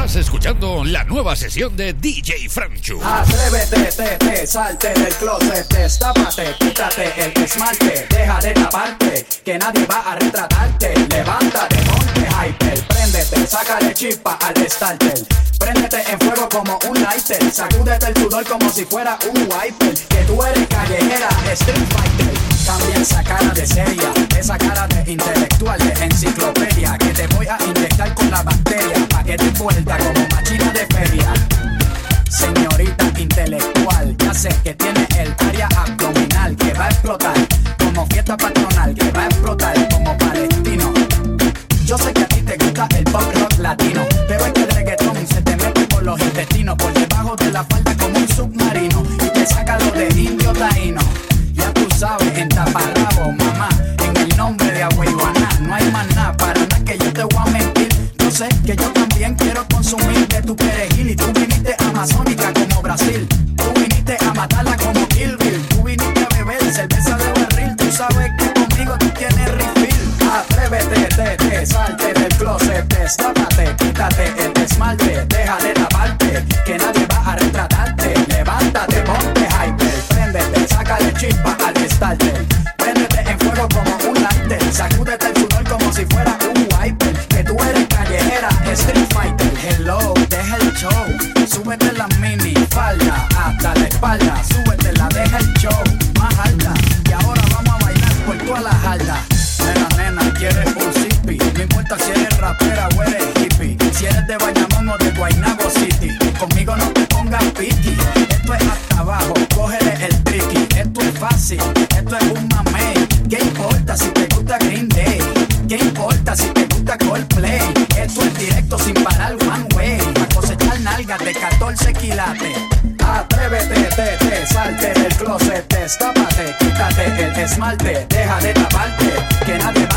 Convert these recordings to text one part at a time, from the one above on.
Estás escuchando la nueva sesión de DJ Franchu. Atrévete, te, te, salte del closet, destápate, quítate el esmalte, deja de taparte, que nadie va a retratarte. Levántate, ponte hyper, préndete, sácale chispa al starter. Préndete en fuego como un lighter, sacúdete el sudor como si fuera un wiper, que tú eres callejera, street fighter también esa cara de seria, esa cara de intelectual, de enciclopedia, que te voy a inyectar con la bacteria, pa' que te vuelta como machina de feria. Señorita intelectual, ya sé que tiene el área abdominal que va a explotar, como fiesta patronal que va a explotar en taparrabo, mamá. En el nombre de Aguayuana, no hay más nada, para nada que yo te voy a mentir. Yo sé que yo también quiero consumir de tu perejil y tú viniste amazónica como Brasil. Tú viniste a matarla como Kill Bill. Tú viniste a beber cerveza de barril. Tú sabes que conmigo tú tienes refill. Atrévete, te, te, salte del closet, destápate, esmalte, deja de taparte, que nadie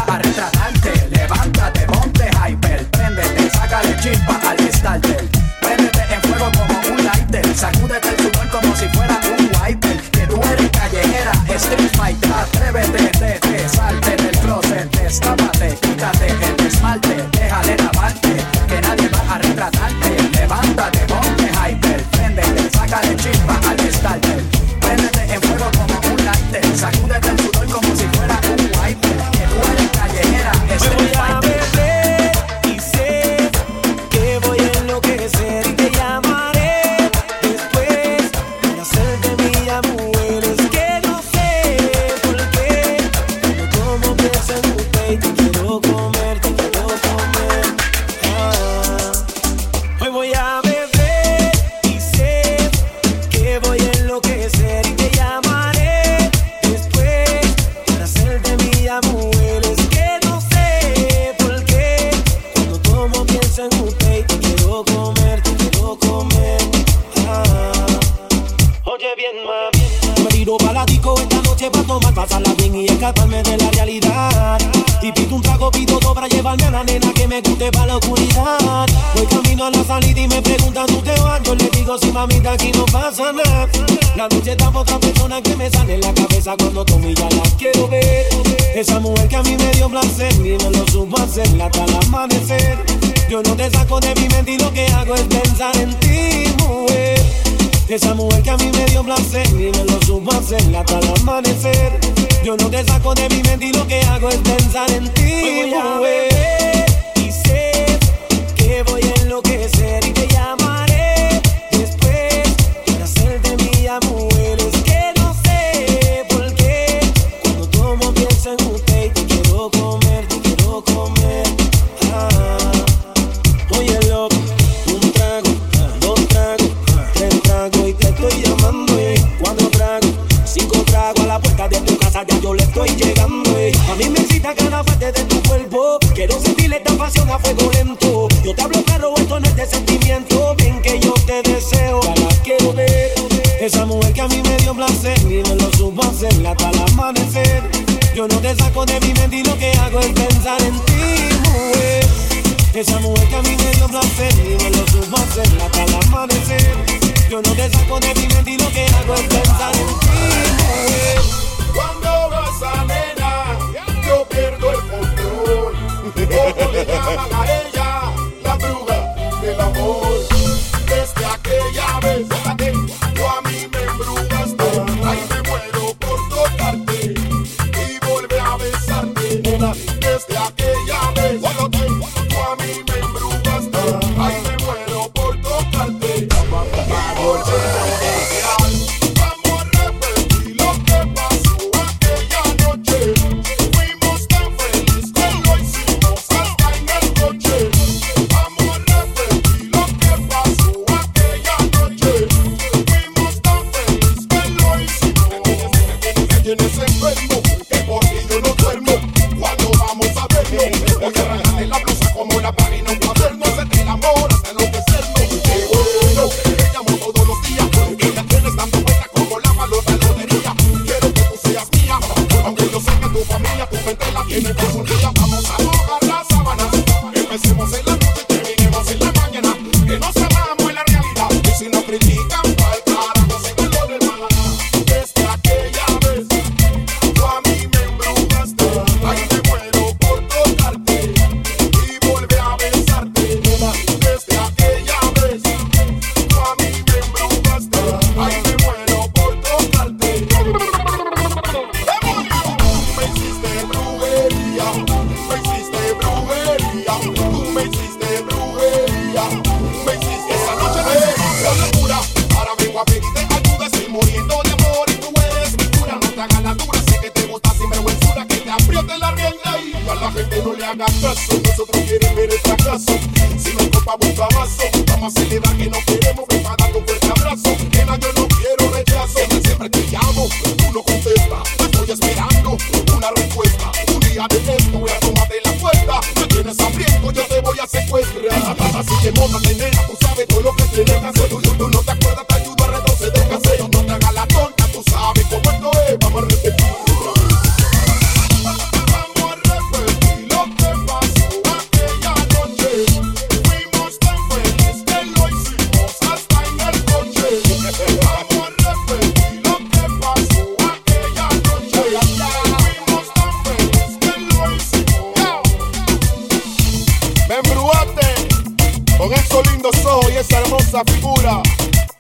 y esa hermosa figura.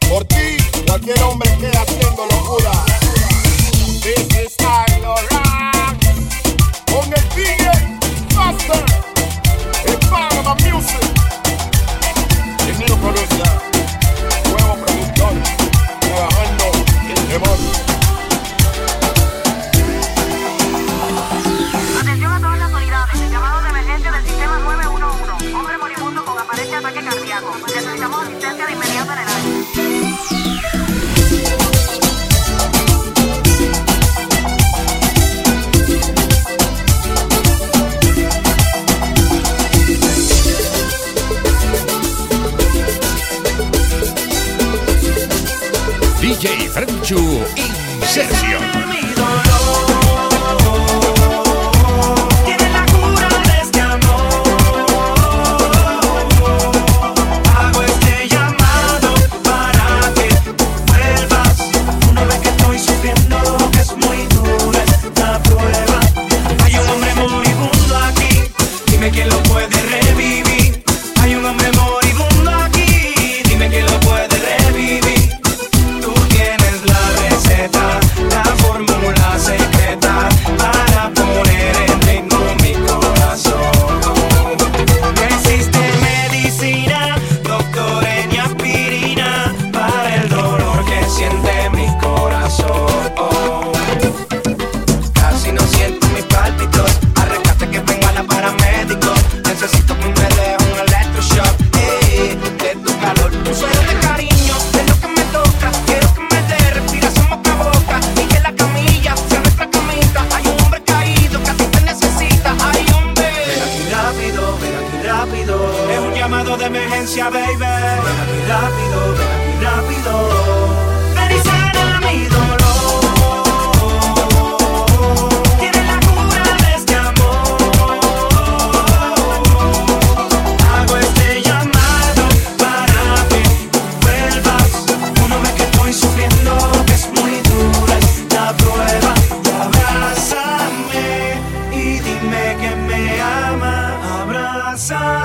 Por ti, cualquier hombre queda haciendo locura. This is time rock. Con el DJ Master. El Panama Music. El niño Nuevo productor. Trabajando en memoria. Chu Inserción. sun.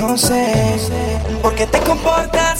no sé por qué te comportas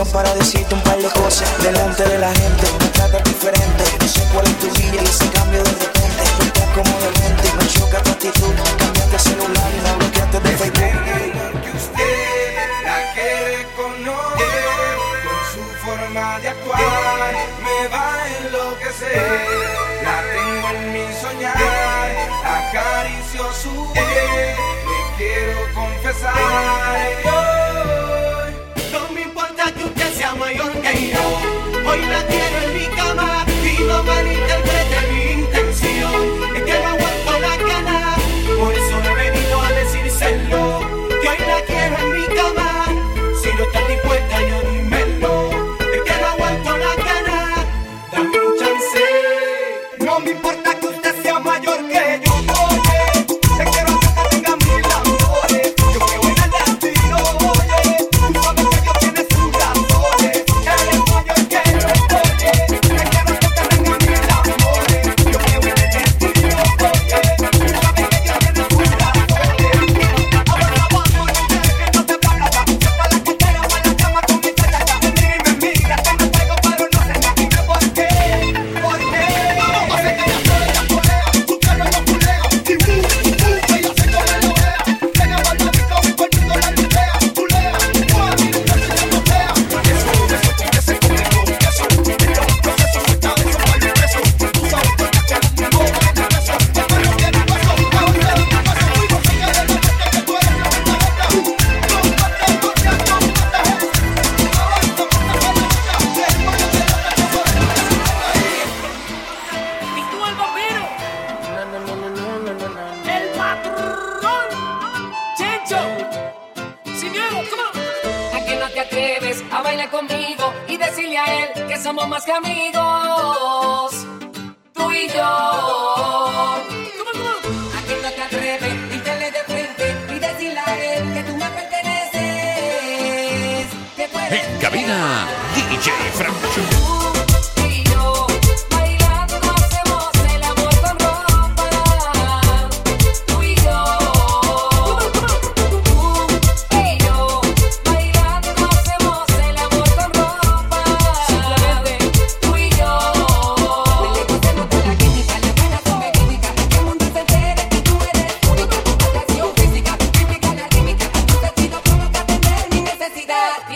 para decirte un par de cosas. Delante de la gente, me tratas diferente. No sé cuál es tu día y ese cambio de repente. Tú estás como de gente me choca tu actitud. Cambiaste celular y me bloqueaste de Facebook. Que usted la que reconoce Con su forma de actuar Me va a enloquecer. La tengo en mi soñar. Acaricio su piel Le quiero confesar. la quiero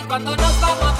cuando nos vamos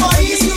país.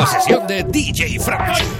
Nueva sesión de DJ Francho.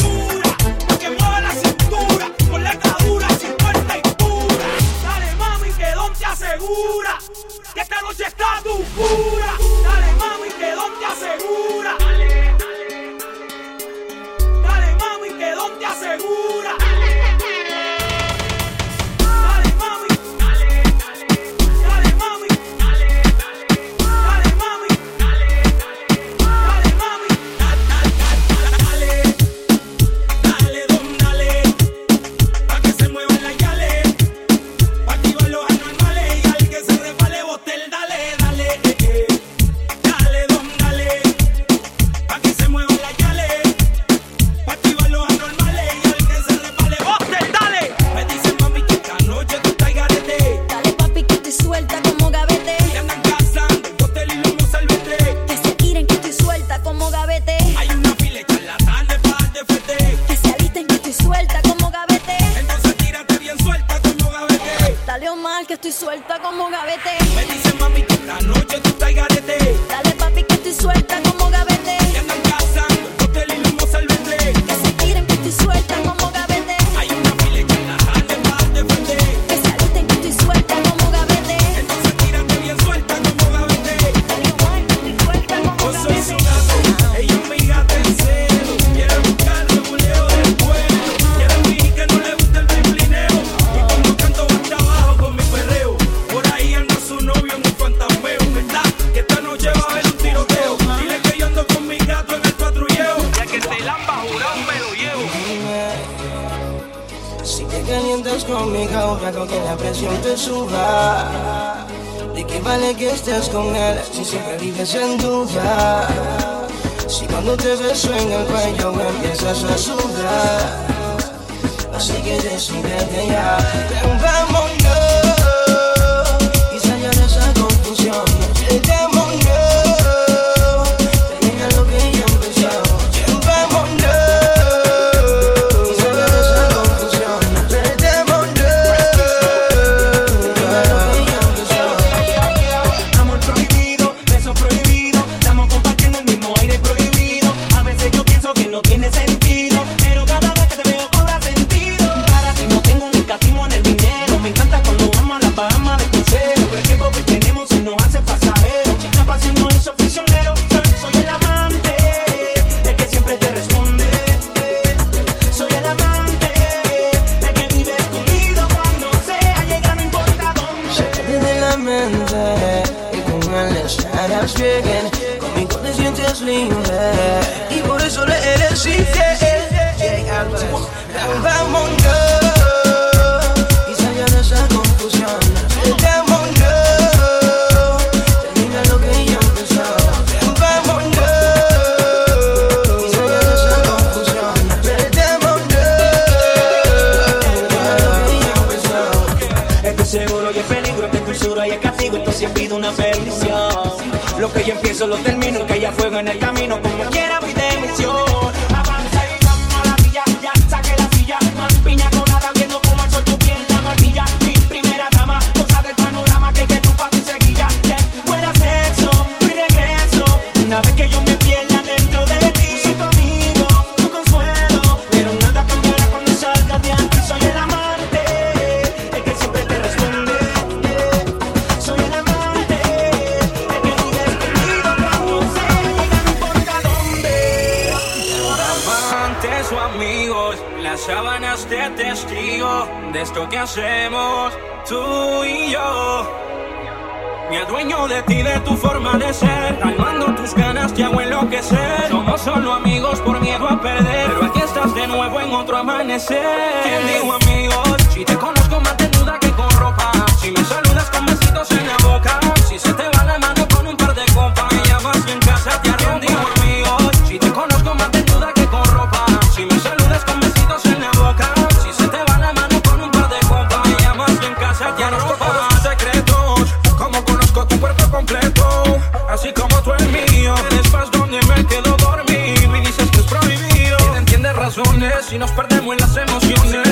del mío. Donde me quedo dormido y dices que es prohibido. Entiendes razones y nos perdemos en las emociones.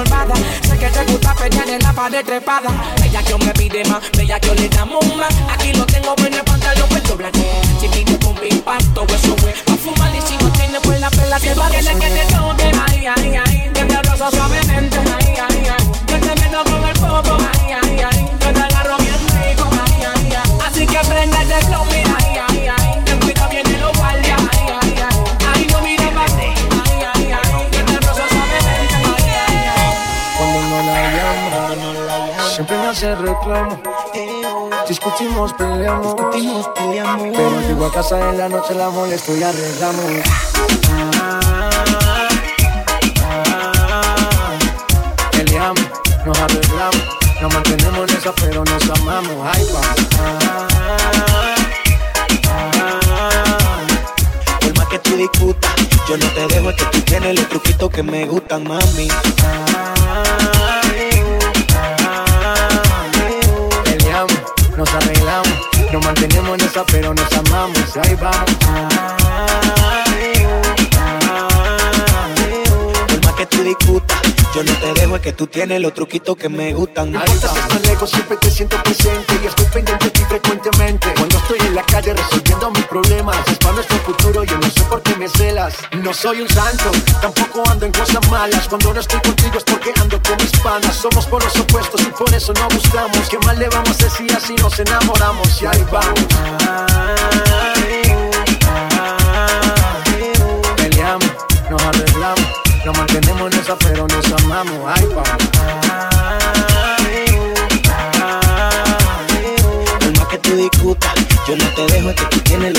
Sé que te gusta pelear en la pared trepada. Bella que me pide más, bella que le damos más. Aquí lo tengo en el pantalón, pues doblate. Si pide con impacto, eso fue. Pa' fumar y si no tiene, pues la pela te va a que te toque. Ay, ay, ay. Que te rozo suavemente. Ay, ay, ay. Yo te meto con el popo. Llamo, siempre me hace reclamo. Discutimos, peleamos, Pero llego a casa en la noche, la molesto y arreglamos. Peleamos, nos arreglamos, nos mantenemos en esa, pero nos amamos. Ay, Por más que tú discutas, yo no te dejo, es que tú tienes los truquitos que me gustan, mami. Peleamos, nos arreglamos, nos mantenemos en esa, pero nos amamos. Ahí vamos. Por más que tú discutas, yo no te dejo, es que tú tienes los truquitos que me gustan. No importa si estás lejos, siempre te siento presente y estoy pendiente de ti frecuentemente. Cuando estoy en la calle resolviendo mis problemas, es para nuestro futuro, yo no sé por qué me celas. No soy un santo, tampoco ando en cosas malas. Cuando no estoy contigo es porque ando con mis panas. Somos por los opuestos y por eso no buscamos. ¿Qué mal le vamos a decir así nos enamoramos? Y ahí vamos. Nos mantenemos en esa, pero nos amamos. Ahí vamos. Por más que tú discutas, yo no te dejo, es que tú tienes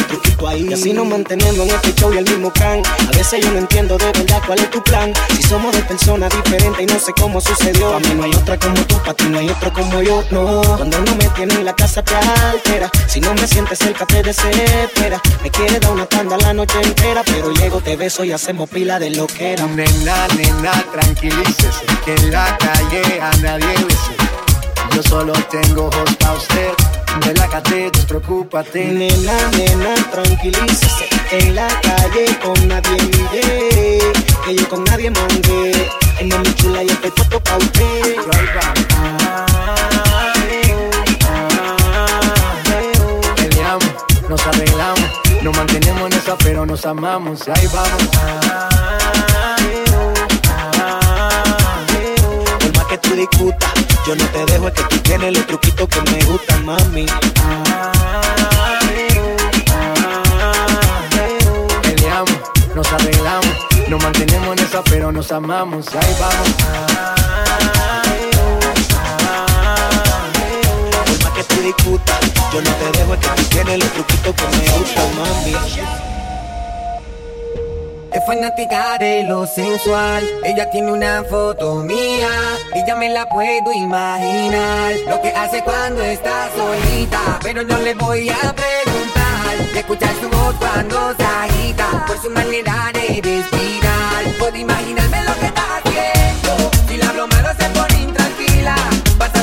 ahí. Y así nos mantenemos en este show el mismo can. A veces yo no entiendo de verdad cuál es tu plan. Si somos de personas diferentes y no sé cómo sucedió. A mí no hay otra como tú, para ti no hay otro como yo. No, cuando no me tiene en la casa te altera. Si no me sientes cerca te desespera. Me quiere dar una tanda la noche entera, pero llego, te beso y hacemos pila de lo que era. Nena, nena, tranquilícese, que en la calle a nadie bese. Yo solo tengo ojos pa' usted, relájate, despreocúpate. Nena, nena, tranquilícese. En la calle con nadie miré. Que yo con nadie mangué. Ay, mami chula, yo estoy puesto pa' usted. Peleamos, nos arreglamos, nos mantenemos en esa, pero nos amamos. Ahí vamos. Por más que tú discutas, yo no te dejo, es que tú tienes los truquitos que me gustan, mami. Peleamos, nos arreglamos, nos mantenemos en esa, pero nos amamos. Ahí vamos. Por más que tú discutas, yo no te dejo, es que tú tienes los truquitos que me gustan, mami. Es fanática de lo sensual. Ella tiene una foto mía. Y ya me la puedo imaginar. Lo que hace cuando está solita. Pero no le voy a preguntar. De escuchar su voz cuando se agita. Por su manera de respirar. Puedo imaginarme lo que está haciendo. Si le hablo malo se pone intranquila. Pasa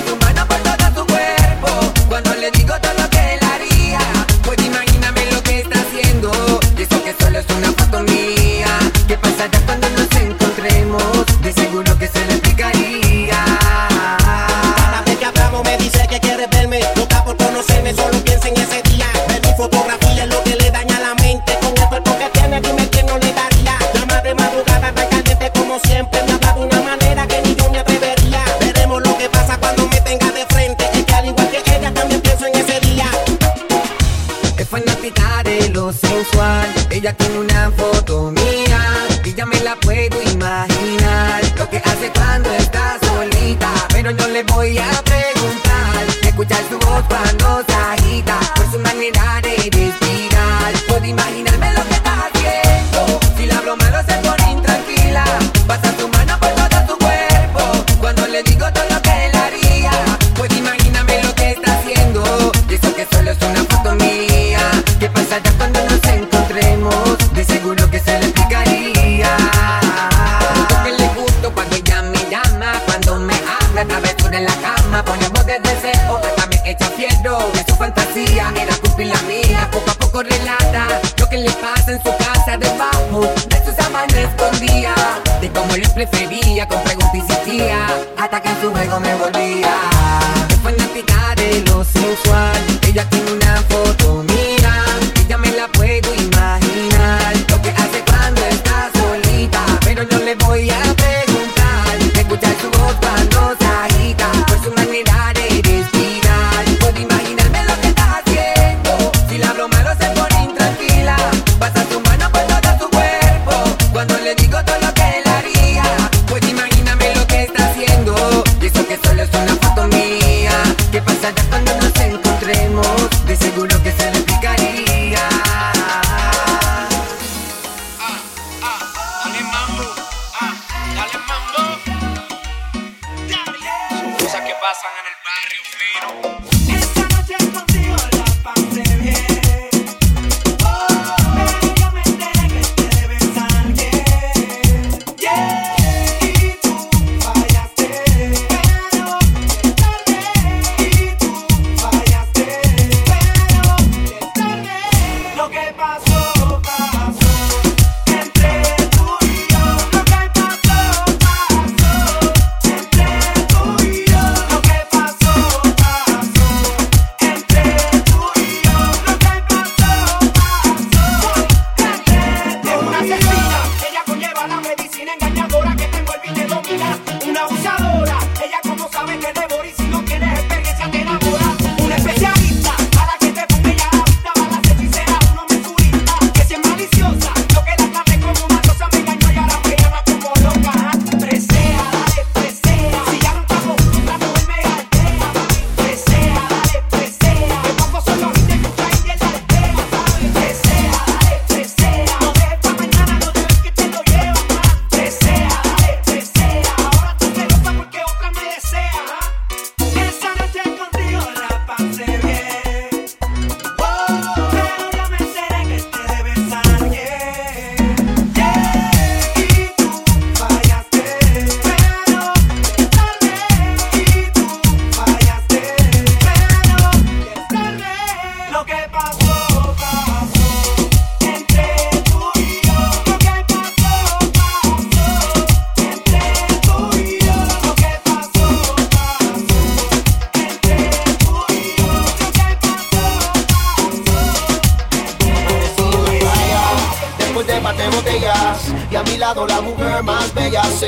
solo piensa en ese día. Ver mi fotografía es lo que le daña la mente. Con el cuerpo que tiene, dime que no le daría. La madre madrugada tan caliente como siempre. Me de una manera que ni yo me atrevería. Veremos lo que pasa cuando me tenga de frente. Es que al igual que ella también pienso en ese día. Es fanática de lo sensual. Ella tiene una foto mía. Y ya me la puedo imaginar. Lo que hace cuando está solita. Pero yo le voy a preguntar. Escuchar su voz cuando prefería, con preguntas insistía, hasta que en su juego me volvía.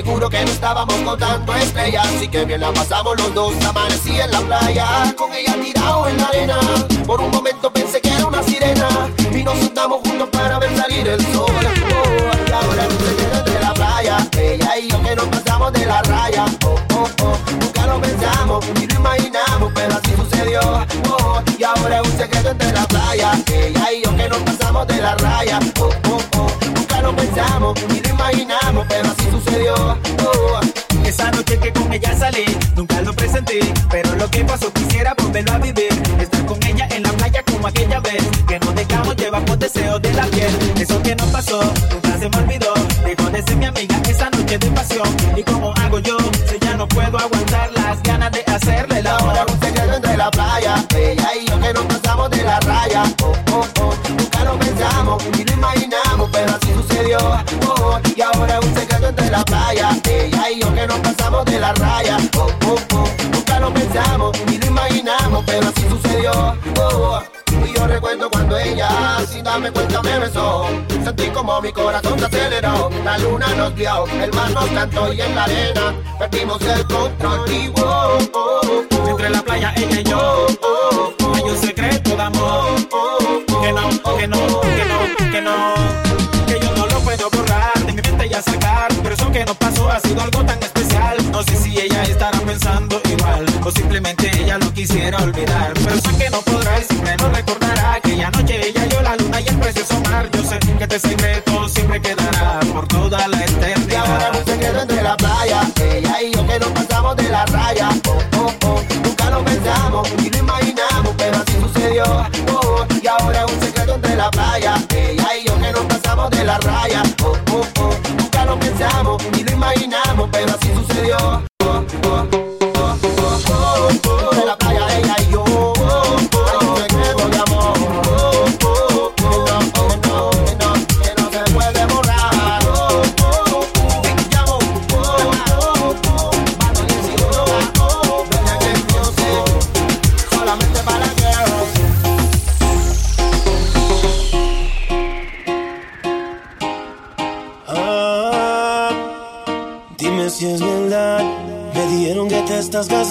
Seguro que no estábamos contando estrellas. Así que bien la pasamos los dos. Amanecí en la playa con ella tirado en la arena. Por un momento pensé que era una sirena. Y nos sentamos juntos para ver salir el sol. Oh, y ahora se queda entre la playa. Ella y yo que nos pasamos de la raya. Oh, oh, oh. Nunca lo pensamos ni lo imaginamos, pero así sucedió. Oh, y ahora es un secreto entre la playa. Ella y yo que nos pasamos de la raya. Oh, oh, oh. Nunca lo pensamos ni lo imaginamos, pero así sucedió. Oh. Esa noche que con ella salí, nunca lo presenté, pero lo que pasó quisiera volverlo a vivir. Estar con ella en la playa como aquella vez, que nos dejamos llevar por deseo de la piel. Eso que nos pasó, nunca se me olvidó. Dejó de ser mi amiga esa noche de pasión. ¿Y cómo hago yo? Si ya no puedo aguantar las ganas de hacerle la hora. un secreto entre la playa. Ella y yo que nos pasamos de la raya. Oh, sucedió. Oh, y ahora es un secreto entre la playa. Ella y yo que nos pasamos de la raya. Oh, oh, oh. Nunca lo pensamos ni lo imaginamos, pero así sucedió. Oh, y yo recuerdo cuando ella, sin darme cuenta, me besó. Se sentí como mi corazón se aceleró. La luna nos vio, el mar nos cantó y en la arena perdimos el control. Y oh, oh, oh, Entre la playa ella y yo Hay un secreto de amor Que no, que no, que no, que no nos pasó ha sido algo tan especial No sé si ella estará pensando igual O simplemente ella lo quisiera olvidar Pero sé que no podrá y siempre nos recordará Aquella noche ella yo la luna y el precioso mar Yo sé que este secreto siempre quedará Por toda la Y ahora eternidad un secreto entre la playa, ella y yo que nos pasamos de la raya. Oh, oh, oh, nunca lo pensamos y lo imaginamos, pero así sucedió. Oh, oh, y ahora un secreto entre la playa, ella y yo que nos pasamos de la raya. Pensamos y lo imaginamos, pero así sucedió.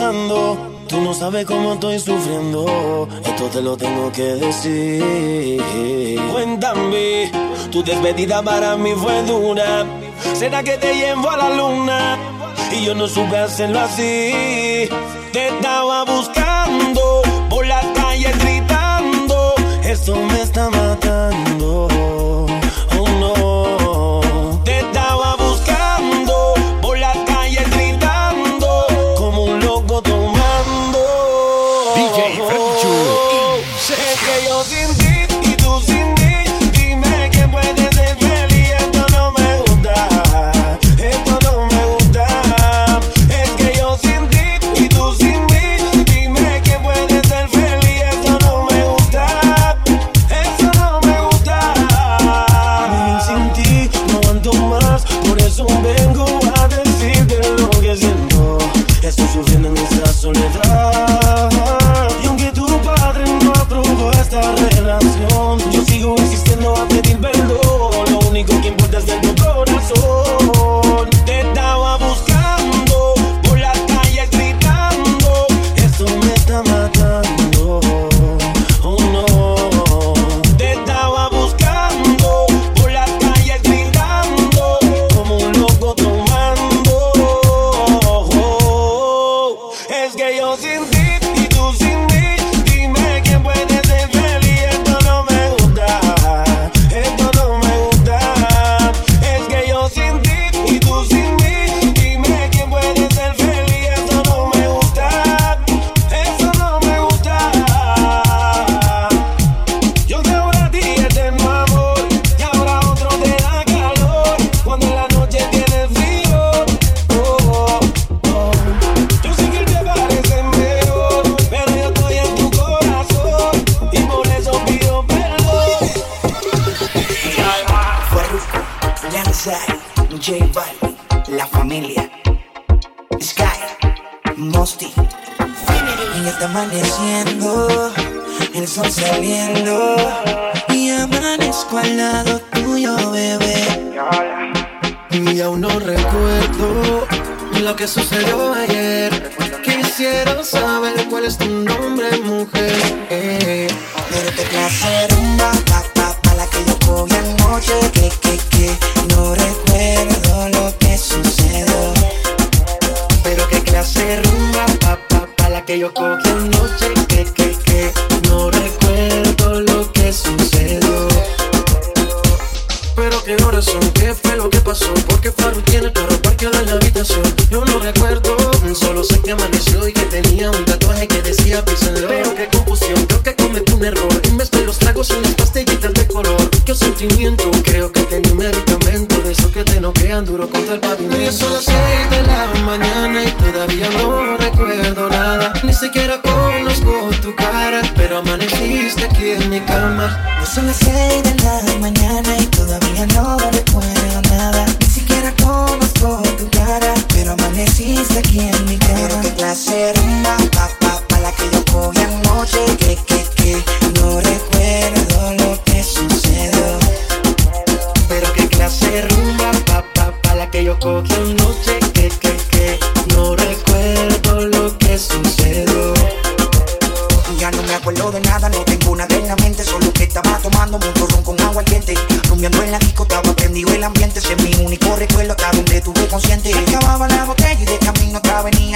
Estás casando. Tú no sabes cómo estoy sufriendo. Esto te lo tengo que decir. Cuéntame, tu despedida para mí fue dura. ¿Será que te llevo a la luna? Y yo no supe hacerlo así. Te estaba buscando por las calles gritando. Esto me está matando. Lanzai, J Balvin, La Familia, Sky, Mosty, y está amaneciendo, el sol saliendo, y amanezco al lado tuyo, bebé. Y aún no recuerdo lo que sucedió ayer. Quisiera saber cuál es tu nombre, mujer. Pero qué clase Pero qué clase de rumba, pa, pa, pa, la que yo cogí anoche, que, que, que, no recuerdo lo que sucedió. Pero qué horas son, qué fue lo que pasó, porque Faru tiene el carro parqueado en la habitación. Yo no recuerdo, solo sé que amaneció y que tenía un tatuaje que decía písenlo. Pero qué confusión, creo que cometí un error. Y mezclé los tragos y las de. Qué sentimiento, creo que tenía un medicamento de esos que te noquean duro contra el pavimento. Y son las seis de la mañana y todavía no recuerdo nada. Ni siquiera conozco tu cara, pero amaneciste aquí en mi cama. Ya son las seis de la mañana y todavía no recuerdo nada. Ni siquiera conozco tu cara, pero amaneciste aquí en mi cama. Pero qué clase rumba, pa, pa, pa, la que yo cogí anoche, que, que, que, de rumba, pa, pa, pa la que yo cogí anoche, que, que, que, no recuerdo lo que sucedió. Ya no me acuerdo de nada, no tengo nada en la mente, solo que estaba tomando mucho ron con agua diente. Rumbiando en la disco, estaba prendido el ambiente, ese es mi único recuerdo hasta donde tuve consciente. Acababa la botella y de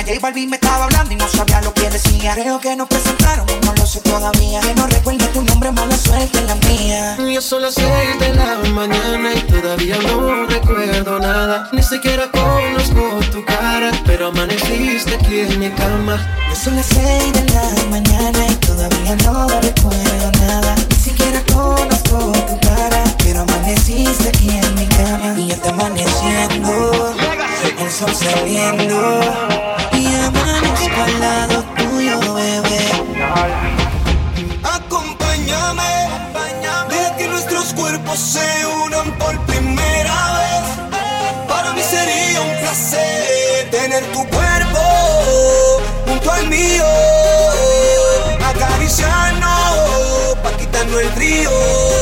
mañana J Balvin me estaba hablando y no sabía lo que decía. Creo que nos presentaron, no lo sé todavía. Que no recuerdo tu nombre, mala suerte en la mía. Yo solo sé de la mañana y todavía no recuerdo nada. Ni siquiera conozco tu cara, pero amaneciste aquí en mi cama. Yo son las seis de la mañana y todavía no recuerdo nada. Ni siquiera conozco tu cara, pero amaneciste aquí en mi cama. Y ya está amaneciendo, el sol saliendo al lado tuyo, bebé. Acompáñame, deja que nuestros cuerpos se unan por primera vez. Para mí sería un placer tener tu cuerpo junto al mío. Acariciarnos, pa' quitarnos el río.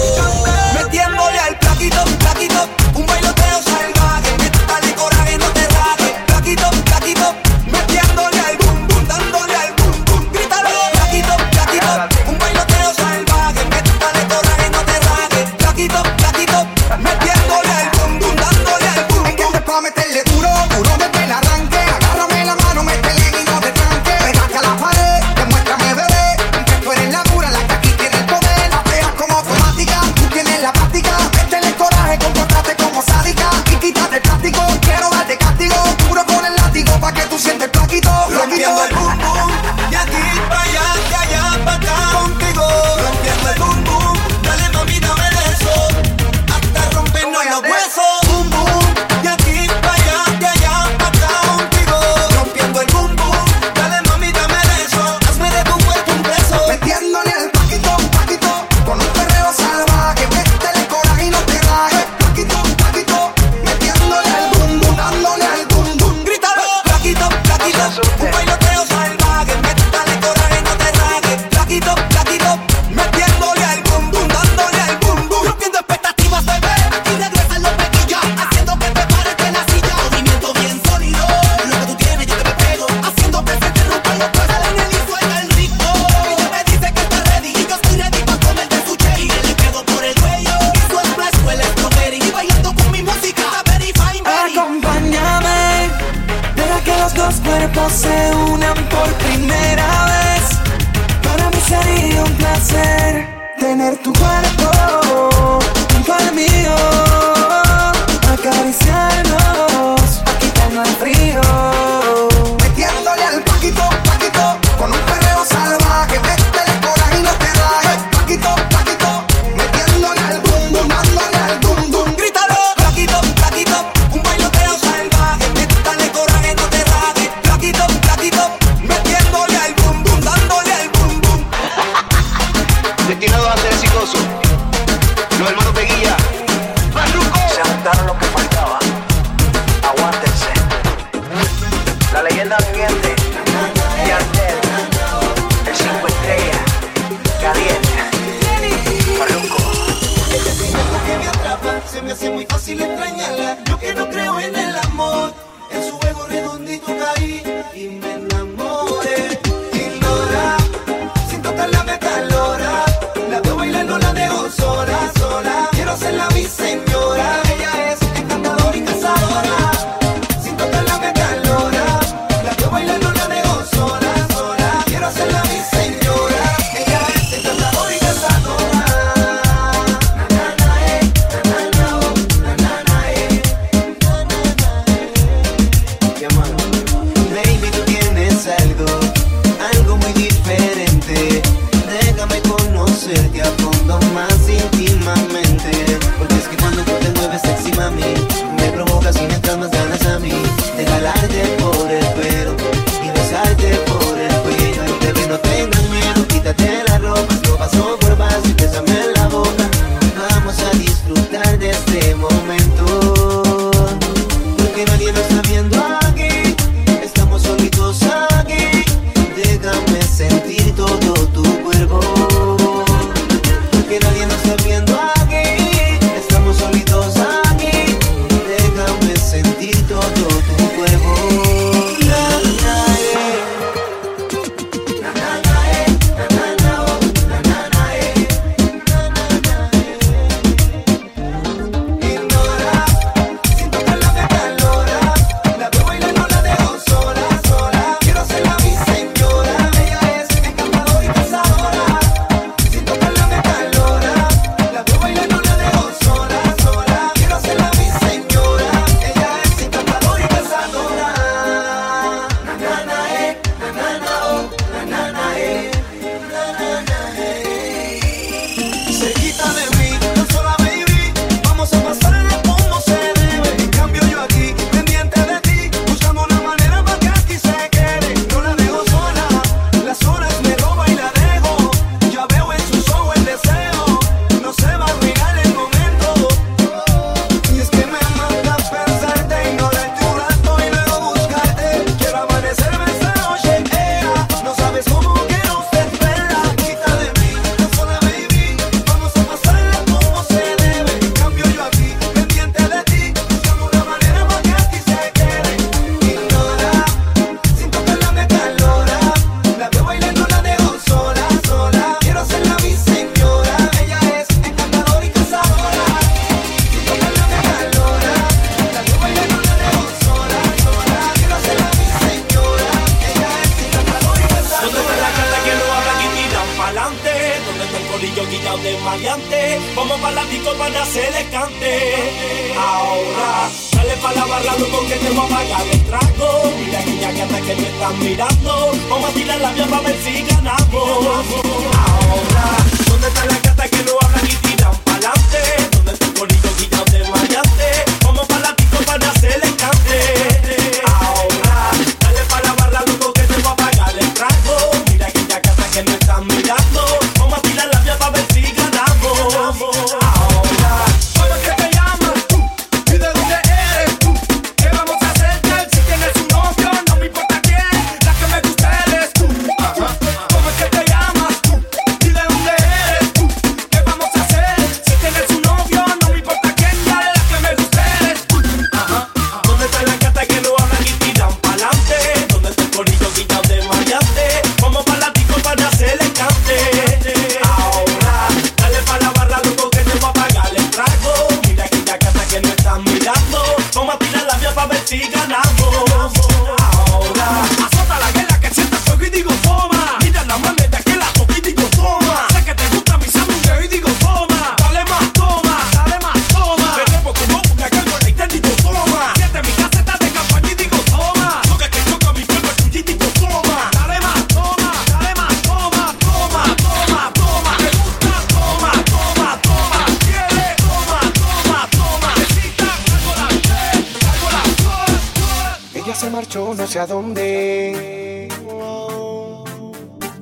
Los hermanos Se que.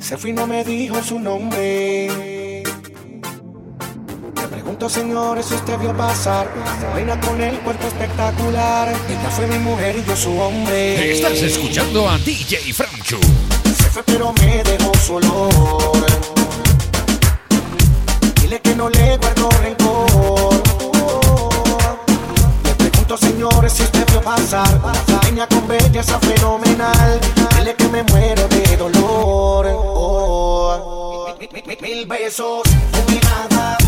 Se fue y no me dijo su nombre. Le pregunto, señores, si usted vio pasar. Vaina con el cuerpo espectacular. Ella fue mi mujer y yo su hombre. Estás escuchando a DJ Francho. Se fue, pero me dejó su olor. Dile que no le guardo rencor. Le pregunto, señores, si usted dejo pasar. Niña con belleza fenomenal. Dile que me muero de dolor. Oh, oh, oh. Mil besos, nada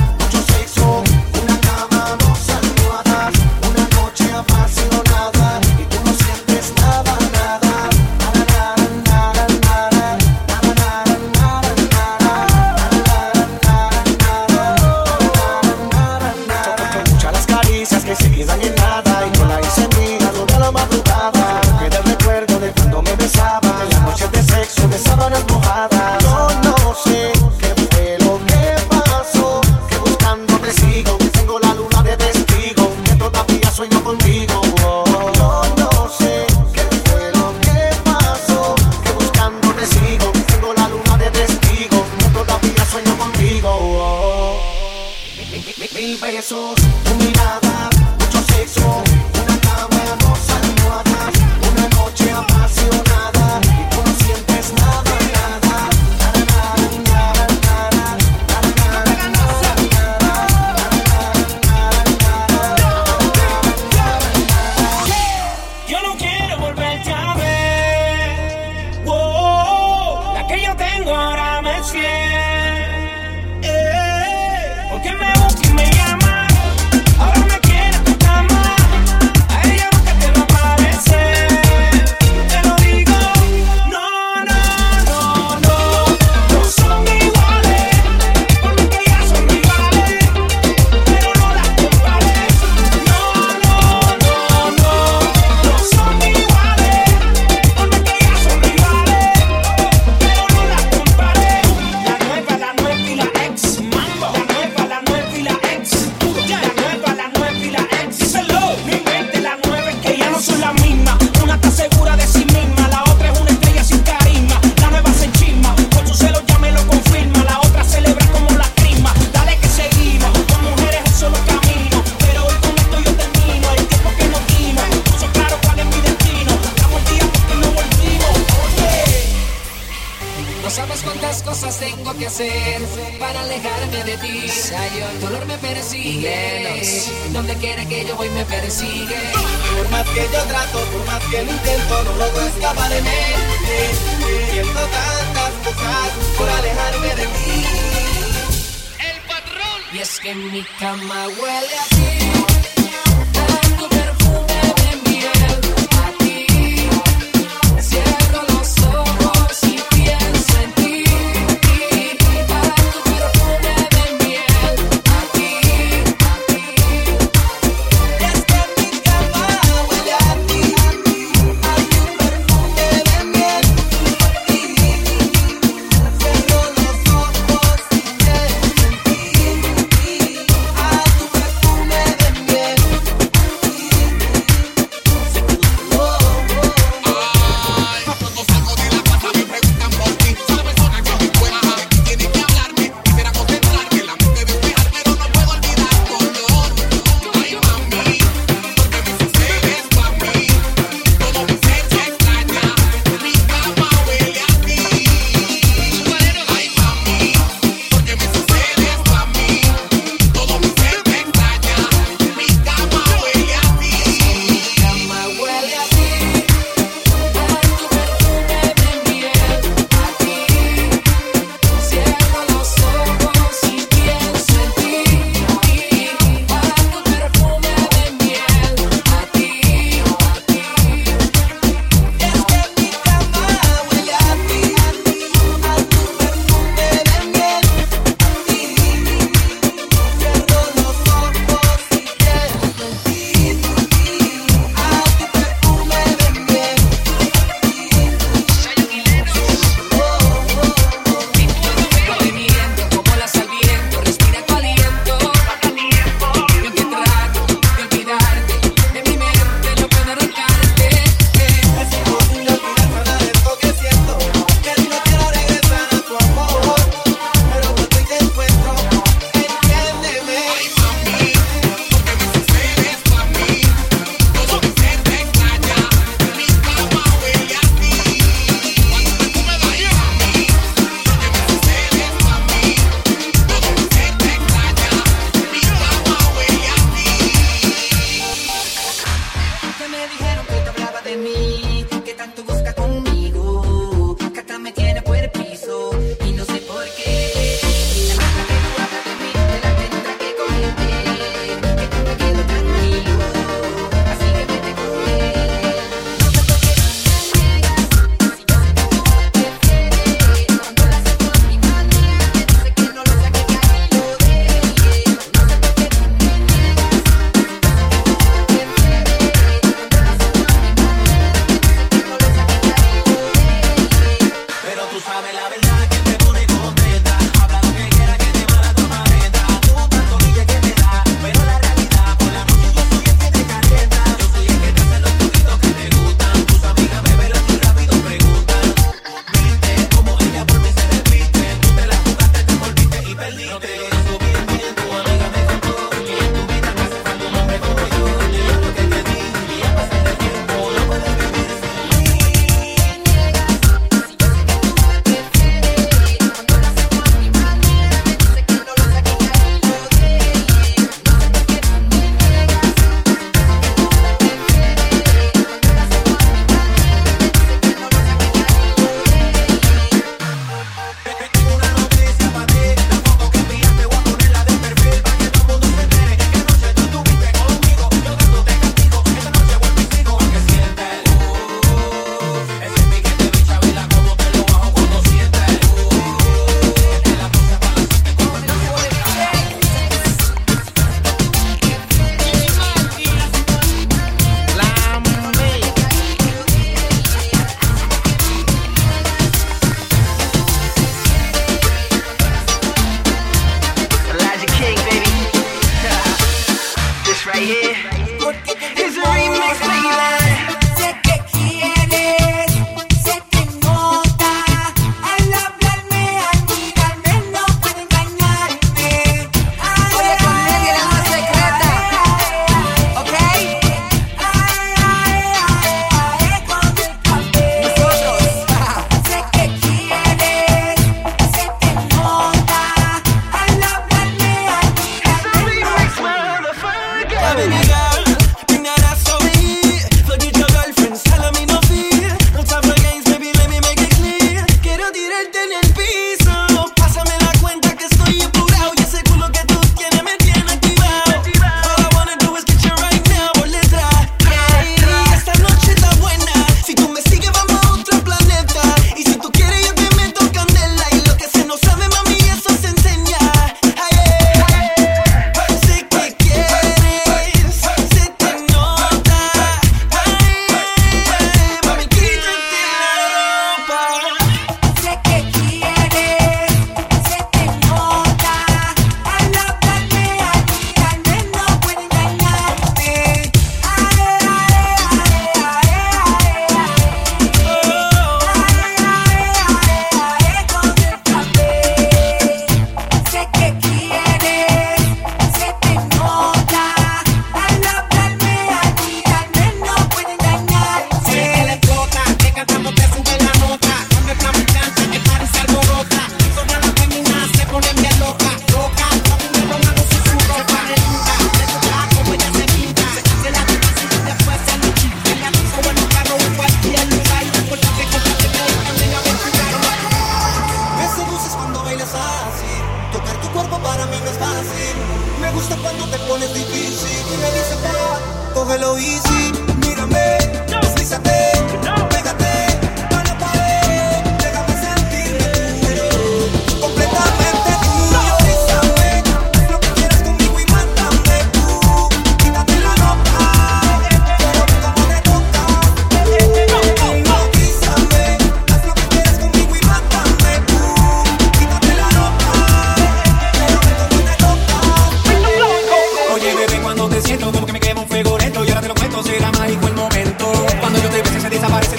Que mi cama huele. A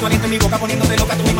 caliente en mi boca poniéndote loca, tú